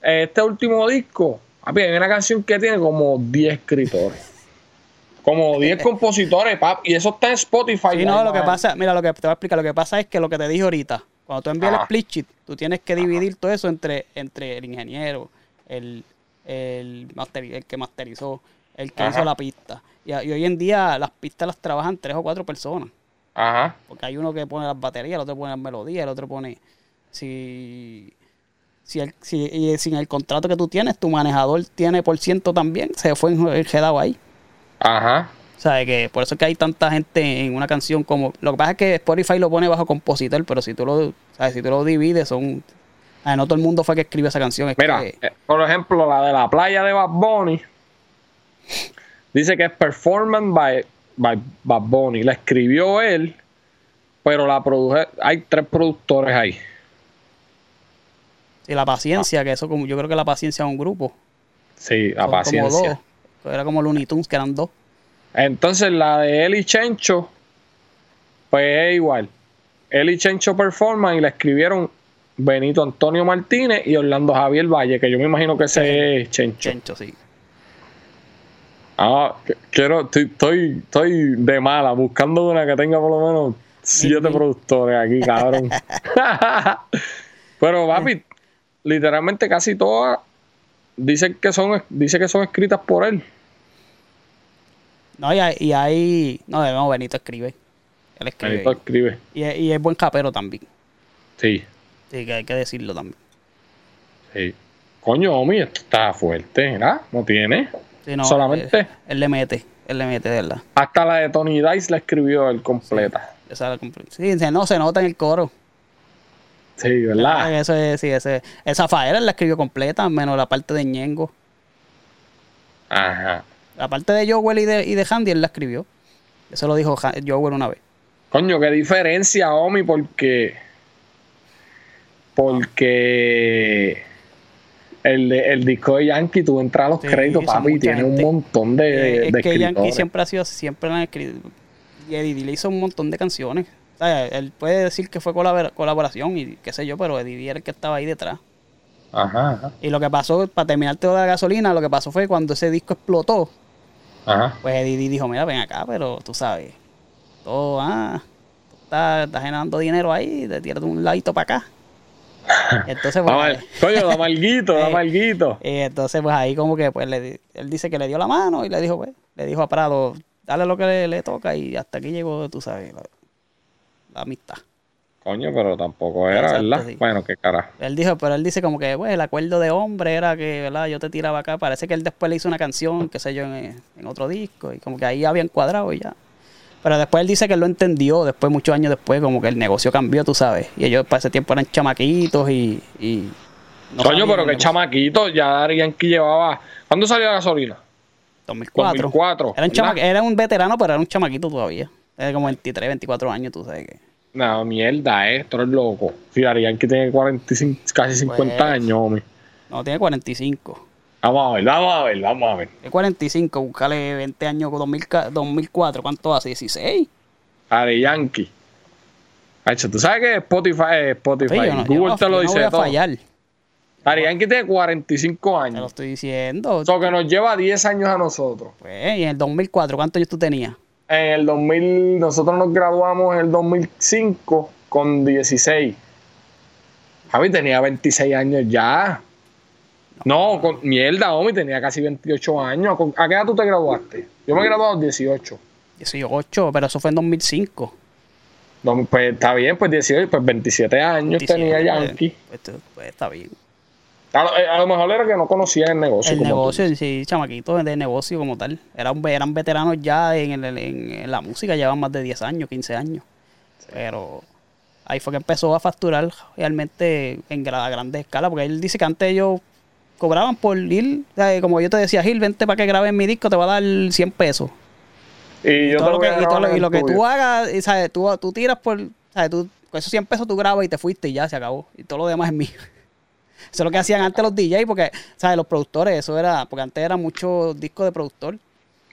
este último disco, papi, hay una canción que tiene como 10 escritores. Como 10 compositores, pap, y eso está en Spotify. Sí, no, lo que pasa, mira, lo que te voy a explicar, lo que pasa es que lo que te dije ahorita, cuando tú envías el split sheet, tú tienes que dividir todo eso entre, entre el ingeniero, el, el, el que masterizó, el que hizo la pista. Y, hoy en día las pistas las trabajan tres o cuatro personas. Ajá. Porque hay uno que pone las baterías, el otro pone las melodías, el otro pone. Si. Si, el, si sin el contrato que tú tienes, tu manejador tiene por ciento también, se fue enredado ahí. Ajá. O sea, que por eso es que hay tanta gente en una canción como... Lo que pasa es que Spotify lo pone bajo compositor, pero si tú lo, ¿sabes? Si tú lo divides, son... no todo el mundo fue que escribió esa canción. Mira, eh, por ejemplo, la de la playa de Bad Bunny dice que es Performance by, by Bad Bunny. La escribió él, pero la produje... Hay tres productores ahí. Y la paciencia, que eso como yo creo que la paciencia es un grupo. Sí, la paciencia. Era como Looney Tunes, que eran dos. Entonces la de Eli Chencho, pues es igual. Eli Chencho Performance y la escribieron Benito Antonio Martínez y Orlando Javier Valle, que yo me imagino que ese es Chencho. Chencho, sí. Ah, quiero, estoy, estoy, de mala, buscando una que tenga por lo menos siete productores aquí, cabrón. Pero, papi, literalmente casi todas dicen que son, dice que son escritas por él. No, y hay, y hay no, no, Benito escribe. Él escribe. Benito escribe. Y, y, es buen capero también. Sí. Sí, que hay que decirlo también. Sí. Coño, Omi, esto está fuerte, ¿verdad? No tiene. Sí, no, Solamente. Él, él, le mete, él le mete, de verdad. Hasta la de Tony Dice la escribió él completa. Sí, esa la completa. Sí, no, se nota en el coro. Sí, ¿verdad? Eso es, sí, ese. Esa Faera la escribió completa, menos la parte de Ñengo. Ajá. La parte de Joel y de, y de Handy, él la escribió. Eso lo dijo Joel una vez. Coño, qué diferencia, Omi, porque. Porque. El, el disco de Yankee, tú entras a los créditos, papi, y tiene un montón de. Eh, es que Yankee siempre ha sido, siempre han escrito. Y Eddie le hizo un montón de canciones. O sea, él puede decir que fue colaboración y qué sé yo, pero Eddie era el que estaba ahí detrás. Ajá, Y lo que pasó, para terminar toda la gasolina, lo que pasó fue cuando ese disco explotó. Ajá. Pues Eddie dijo, mira, ven acá, pero tú sabes, todo, ah, estás, generando dinero ahí, te tiras de un ladito para acá. Entonces, pues, coño, da malguito, da malguito. Y entonces, pues ahí como que, pues, le, él dice que le dio la mano y le dijo, pues, le dijo a Prado, dale lo que le, toca y hasta aquí llegó, tú sabes, la amistad. Coño, pero tampoco era, ¿verdad? Bueno, qué cara. Él dijo, pero él dice como que, pues, el acuerdo de hombre era que, ¿verdad? Yo te tiraba acá. Parece que él después le hizo una canción, qué sé yo, en, otro disco. Y como que ahí habían cuadrado y ya. Pero después él dice que él lo entendió, después, muchos años después, como que el negocio cambió, tú sabes. Y ellos para ese tiempo eran chamaquitos y... y Coño, pero que chamaquitos, ya que llevaba... ¿Cuándo salió la gasolina? 2004. 2004. Era un, era un veterano, pero era un chamaquito todavía. Era como 23, 24 años, tú sabes que... No, mierda, eh, esto es loco. Fijarían que tiene 45, casi 50 pues, años, hombre. No, tiene 45. Vamos a ver, vamos a ver, vamos a ver. Tiene 45, buscale 20 años, 2004, ¿cuánto hace? 16. Ari Yankee. Hecho, tú sabes que Spotify es Spotify. Google te lo dice no todo. fallar. Ari Yankee tiene 45 años. Te lo estoy diciendo. Eso que nos lleva 10 años a nosotros. Pues, y en el 2004, ¿cuántos años tú tenías? En el 2000, nosotros nos graduamos en el 2005 con 16. Javi tenía 26 años ya. No, con mierda, Omi tenía casi 28 años. ¿A qué edad tú te graduaste? Yo me gradué a los 18. 18, pero eso fue en 2005. pues está bien, pues 18, pues 27 años tenía Yankee. Pues, pues está bien. Eh, a lo, mejor era que no conocían el negocio. El negocio, sí, chamaquitos de negocio como tal. Eran, eran veteranos ya en, en, la música, llevan más de 10 años, 15 años. Pero ahí fue que empezó a facturar realmente en grande escala, porque él dice que antes ellos cobraban por ir, como yo te decía, Gil, vente para que grabes mi disco, te va a dar 100 pesos. Y, yo lo que, y, lo que tú hagas, ¿sabes? Tú, tú tiras por, ¿sabes? Tú, con esos 100 pesos tú grabas y te fuiste y ya se acabó. Y todo lo demás es mío. Eso es lo que hacían antes los DJs, porque, ¿sabes? Los productores, eso era, porque antes era mucho disco de productor.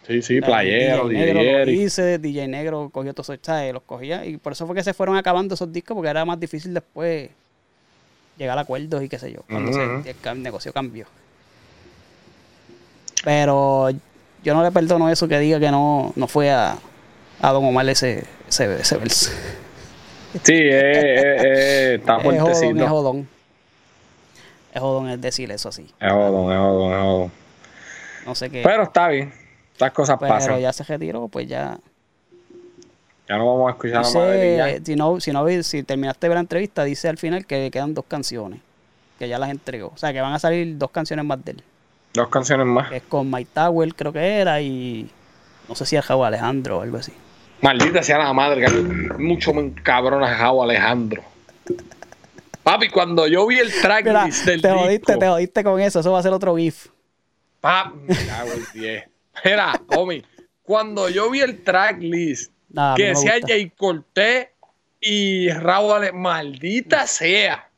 Sí, sí, playero, DJ, negro, dice, DJ negro cogió todos esos, ¿sabes? Los cogía. Y por eso fue que se fueron acabando esos discos, porque era más difícil después llegar a acuerdos y qué sé yo, cuando el negocio cambió. Pero yo no le perdono eso que diga que no, no fue a, a Don Omar ese, ese, ese verso. Sí, eh, eh, eh, está Es jodón, es fuertecito. jodón. Es jodón es decir eso así. Es jodón, es jodón, es jodón. No sé qué. Pero está bien. Estas cosas pero pasan. Ya. ya se retiró, pues ya. no vamos a escuchar a Madrid Dice, ya. si no, si no si terminaste de ver la entrevista, dice al final que quedan dos canciones. Que ya las entregó. O sea que van a salir dos canciones más de él. Dos canciones más. Que es con Mike Tower, creo que era, y no sé si es Raúl Alejandro o algo así. Maldita sea la madre, que mucho me encabrona Jao Alejandro. Papi, cuando yo vi el Mira, tracklist del te disco, jodiste, te jodiste con eso. Eso va a ser otro GIF. papi, en 10. Mira, homie, cuando yo vi el tracklist Nah, a mí que decía. Jay Cortés y Raúl maldita sea.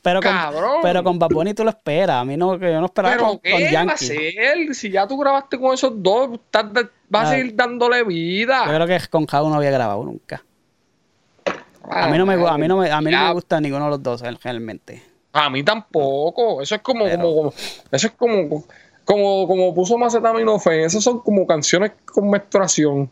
Pero con, cabrón. pero con Bad Bunny tú lo esperas. A mí no, que yo no esperaba Pero con, con ¿qué va a Yankee. ser? Si ya tú grabaste con esos dos, vas Ah. a seguir dándole Yo vida. creo que con Jao no había grabado nunca. A mí no me, a mí no me, a mí no me gusta ninguno de los dos realmente. A mí tampoco. Eso es como, Pero- como, como- eso es como, como, como puso Macetaminofen. Esas son como canciones con menstruación.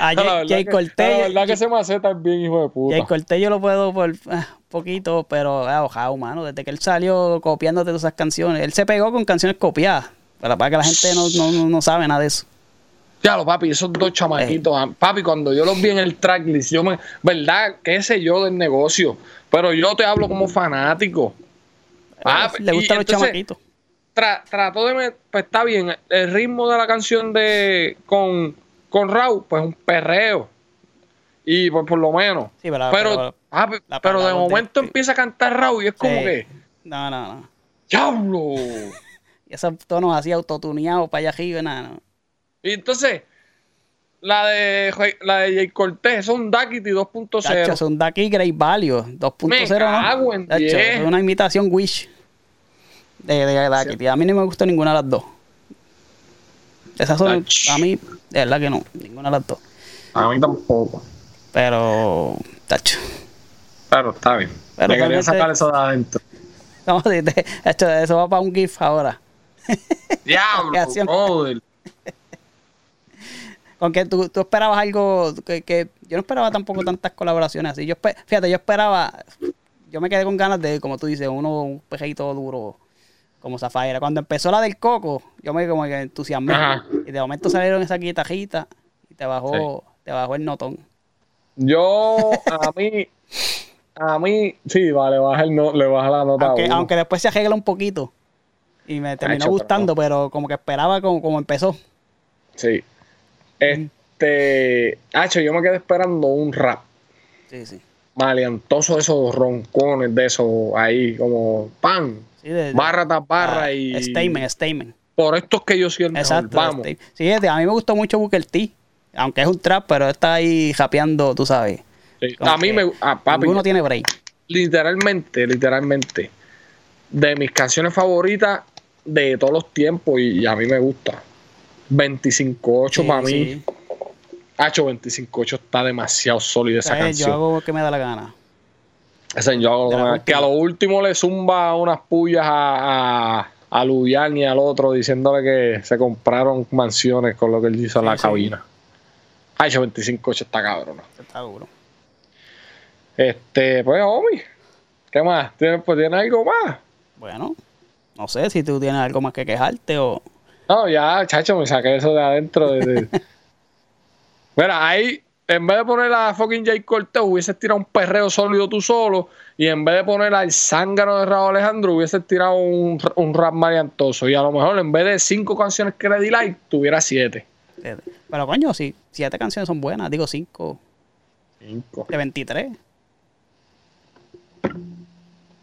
A La Jay, verdad Jay que- Cortés, La verdad que ese maceta es bien hijo de puta. Jay Cortés yo lo puedo por ah, poquito, pero ah, Jao, mano, desde que él salió copiándote todas esas canciones, él se pegó con canciones copiadas. Para, para que la gente no, no- no sabe nada de eso. Ya lo papi, esos dos chamaquitos, Eh. ah, papi, cuando yo los vi en el tracklist, yo me, verdad, qué sé yo del negocio, pero yo te hablo como fanático. Papi, Le y gustan los chamaquitos. tra- trató de me- pues está bien, el ritmo de la canción de con, con Raúl, pues un perreo. Y pues por lo menos. Sí, pero- pero, pero- papi, la pero de momento empieza a cantar Raúl y es como que, No, no, no. ¡Diablo! Y esos tonos así autotuneados para allá arriba, nada, no. Y entonces, la de la de Jay Cortés, es un Daquiti Tacho, 2.0. es un Ducky Great Value 2.0, Me cago en ¿no? Es una imitación Wish de, de Ducky. A mí no me gustó ninguna de las dos. Esas son, a mí, de verdad que no, ninguna de las dos. A mí tampoco. Pero, tacho. Pero está bien. Pero Me quería sacar eso de adentro. Vamos a decir, tacho, eso va para un GIF ahora. Diablo, Canción. brother. Con que tú, tú esperabas algo que, que yo no esperaba tampoco tantas colaboraciones así. Yo fíjate, yo esperaba, yo me quedé con ganas de, como tú dices, uno un pejito duro como Zafaira. Cuando empezó la del coco, yo me como que entusiasmé. Ajá. Y de momento salieron esa guitarrita y te bajó, te bajó el notón. Yo, a mí, a mí, sí, vale, baja el no, le baja la nota. Aunque, aunque después se arregla un poquito. Y me terminó gustando, pero como que esperaba como, como empezó. Sí. Este, Hacho, yo me quedé esperando un rap Sí, sí. maleantoso, esos roncones de esos ahí, como pan, Sí, de- de- barra tras barra ah, y. Statement, statement. Por estos que yo soy el mejor, Exacto. vamos. Sí, a mí me gustó mucho Booker T. Aunque es un trap, pero está ahí japeando, tú sabes. Sí, A mí me. A papi, Ninguno tiene break. literalmente, literalmente, de mis canciones favoritas de todos los tiempos y, y a mí me gusta. 25-8 Sí, para mí. sí. Hacho 25-8 está demasiado sólido esa canción. Yo hago lo que me da la gana. Esa yo hago lo De que la a lo último le zumba unas pullas a, a, a Luyan y al otro diciéndole que se compraron mansiones con lo que él hizo en Sí, la sí. cabina. Hacho 25-8 está cabrón. Está duro. Este, pues, homie. ¿Qué más? ¿Tienes, pues, ¿tienes algo más? Bueno, no sé si tú tienes algo más que quejarte o. No, ya, chacho, me saqué eso de adentro. De, Mira, ahí, en vez de poner a fucking Jay Cortez, hubieses tirado un perreo sólido tú solo. Y en vez de poner al zángano de Raúl Alejandro, hubieses tirado un, un rap mariantoso. Y a lo mejor, en vez de cinco canciones que le di like, tuviera siete. Pero coño, si siete canciones son buenas, digo cinco Cinco. de 23.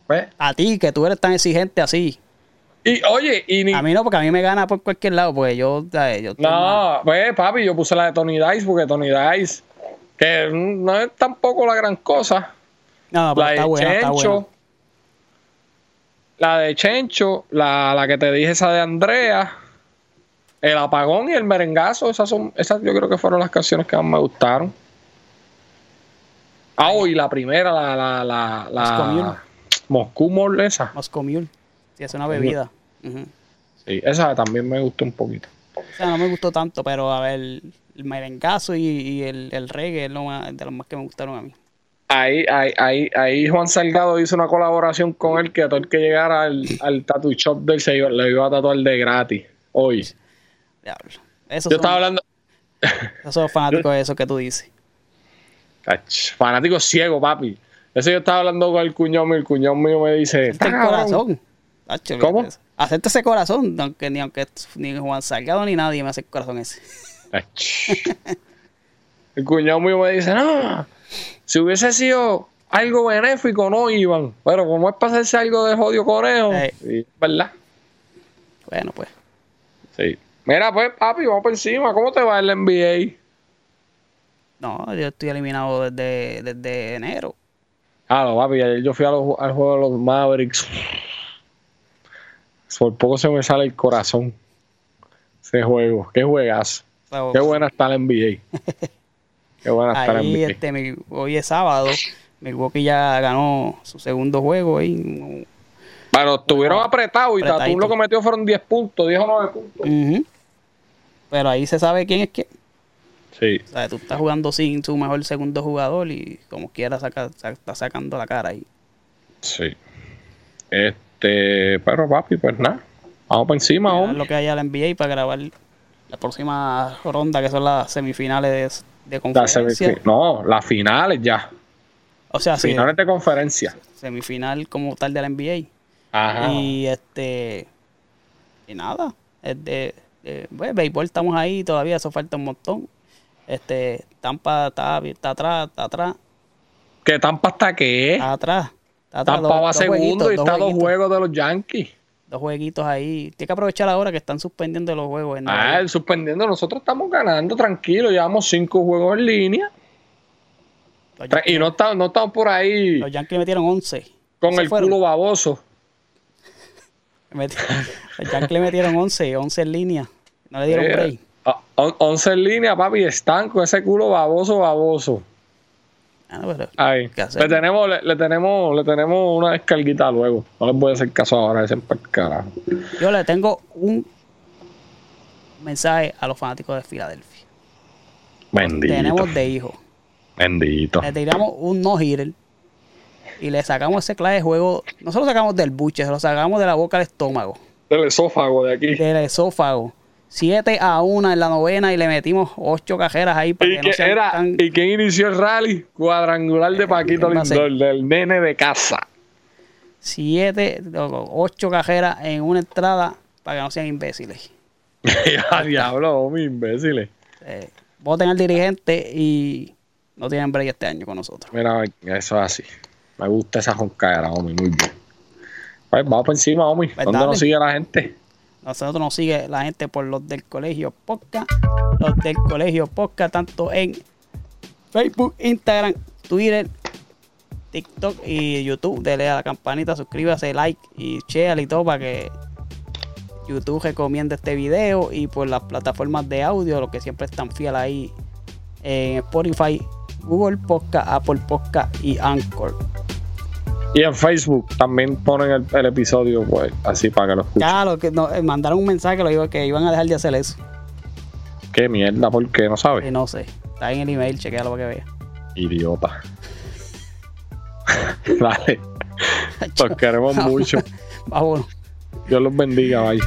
Pues, A ti, que tú eres tan exigente así. Y oye, y ni. A mí no, porque a mí me gana por cualquier lado, porque yo. yo No, pues, papi, yo puse la de Tony Dice porque Tony Dice, que no es tampoco la gran cosa. No, pero la está de buena, está Chencho, buena. la de Chencho, la, la que te dije, esa de Andrea, el apagón y el merengazo, esas son, esas yo creo que fueron las canciones que más me gustaron. Ah, oh, y la primera, la, la, la, la Moscú Mole, esa. Moscow Mule. Sí, es una bebida. Ujú. Sí, esa también me gustó un poquito. O sea, no me gustó tanto, pero a ver, el merengazo y, y el, el reggae es lo más, de los más que me gustaron a mí. Ahí, ahí, ahí, ahí Juan Salgado hizo una colaboración con él que a todo el que llegara al, al tattoo shop del se iba, le iba a tatuar de gratis. Hoy. Diablo. Esos Yo son, estaba hablando. esos son fanáticos de eso que tú dices. Ach, Fanático ciego, papi. Eso yo estaba hablando con el cuñón mío. El cuñón mío me dice. El "Está cabrón". corazón. Tacho, ¿Cómo? Hacerte ese corazón, aunque ni aunque ni Juan Salgado ni nadie me hace el corazón ese. El cuñado mío me dice, no, si hubiese sido algo benéfico, no iban. Pero como es para hacerse algo de conejo, Ey. sí, ¿verdad? Bueno, pues. Sí. Mira, pues, papi, vamos por encima. ¿Cómo te va el NBA? No, yo estoy eliminado desde, desde enero. Ah, no, papi, ayer yo fui a los- al juego de los Mavericks. Por poco se me sale el corazón. Ese juego. Qué juegas. Qué buena está la NBA. Qué buena está la NBA. este, mi- hoy es sábado. Milwaukee ya ganó su segundo juego ahí. Bueno, estuvieron apretados y Tatum lo que metió fueron 10 puntos, 10 o 9 puntos. Pero ahí se sabe quién es quién. Sí. O sea, tú estás jugando sin su mejor segundo jugador y como quiera saca, sa- está sacando la cara ahí. Sí. Este, pero papi, pues nada. Vamos por encima, hombre. lo que hay a la NBA para grabar la próxima ronda que son las semifinales de, de conferencia. no, las finales ya. O sea, sí, Finales de conferencia. semifinal como tal de la NBA. Ajá. Y este. Y nada. Este, eh, pues, béisbol estamos ahí, todavía eso falta un montón. Este, Tampa está, está atrás, está atrás, ¿Qué Tampa hasta qué? está atrás. Tampa dos- va dos segundo y está dos juegos de los Yankees. Dos jueguitos ahí. Tiene que aprovechar ahora que están suspendiendo los juegos. En Ah, York. suspendiendo, nosotros estamos ganando, tranquilo, llevamos cinco juegos en línea. Yankees, Y no estamos, no estamos por ahí los Yankees metieron 11. con el fueron. culo baboso. Los Yankees le metieron 11, 11 en línea. No le dieron Eh, break. ah, on- 11 en línea, papi, están con ese culo baboso, baboso. Ah. Le tenemos, le, le tenemos, le tenemos una descarguita luego. No les voy a hacer caso ahora, ese carajo. Yo le tengo un mensaje a los fanáticos de Filadelfia. Bendito. Tenemos de hijo. Bendito. Le tiramos un no-hitter y le sacamos ese clase de juego. No se lo sacamos del buche, se lo sacamos de la boca al estómago, El esófago de aquí. del esófago. 7 a 1 en la novena y le metimos 8 cajeras ahí para ¿Y, que que no sean era, tan- ¿Y quién inició el rally? Cuadrangular de Paquito ¿quién va a ser? Lindor, del nene de casa. 7, 8 cajeras en una entrada para que no sean imbéciles. ya, diablo, mi imbéciles. Eh, voten al dirigente y no tienen break este año con nosotros. Mira, eso es así. Me gusta esa joncadera, homie, muy bien. Pues vamos por encima, homie. Pues ¿Dónde nos sigue la gente? Nosotros nos sigue la gente por los del colegio podcast, los del colegio podcast, tanto en Facebook, Instagram, Twitter, TikTok y YouTube. Dele a la campanita, suscríbase, like y share y todo para que YouTube recomiende este video y por las plataformas de audio, los que siempre están fiel ahí en Spotify, Google Podcast, Apple Podcast y Anchor. Y en Facebook también ponen el, el episodio, pues, así para que lo escuchen. Claro, que nos eh, mandaron un mensaje que, lo que iban a dejar de hacer eso. Qué mierda, ¿por qué? No sabes. no sé, está en el email, chequealo para que vea. Idiota. Dale. Los queremos mucho. Vámonos. Dios los bendiga, bye.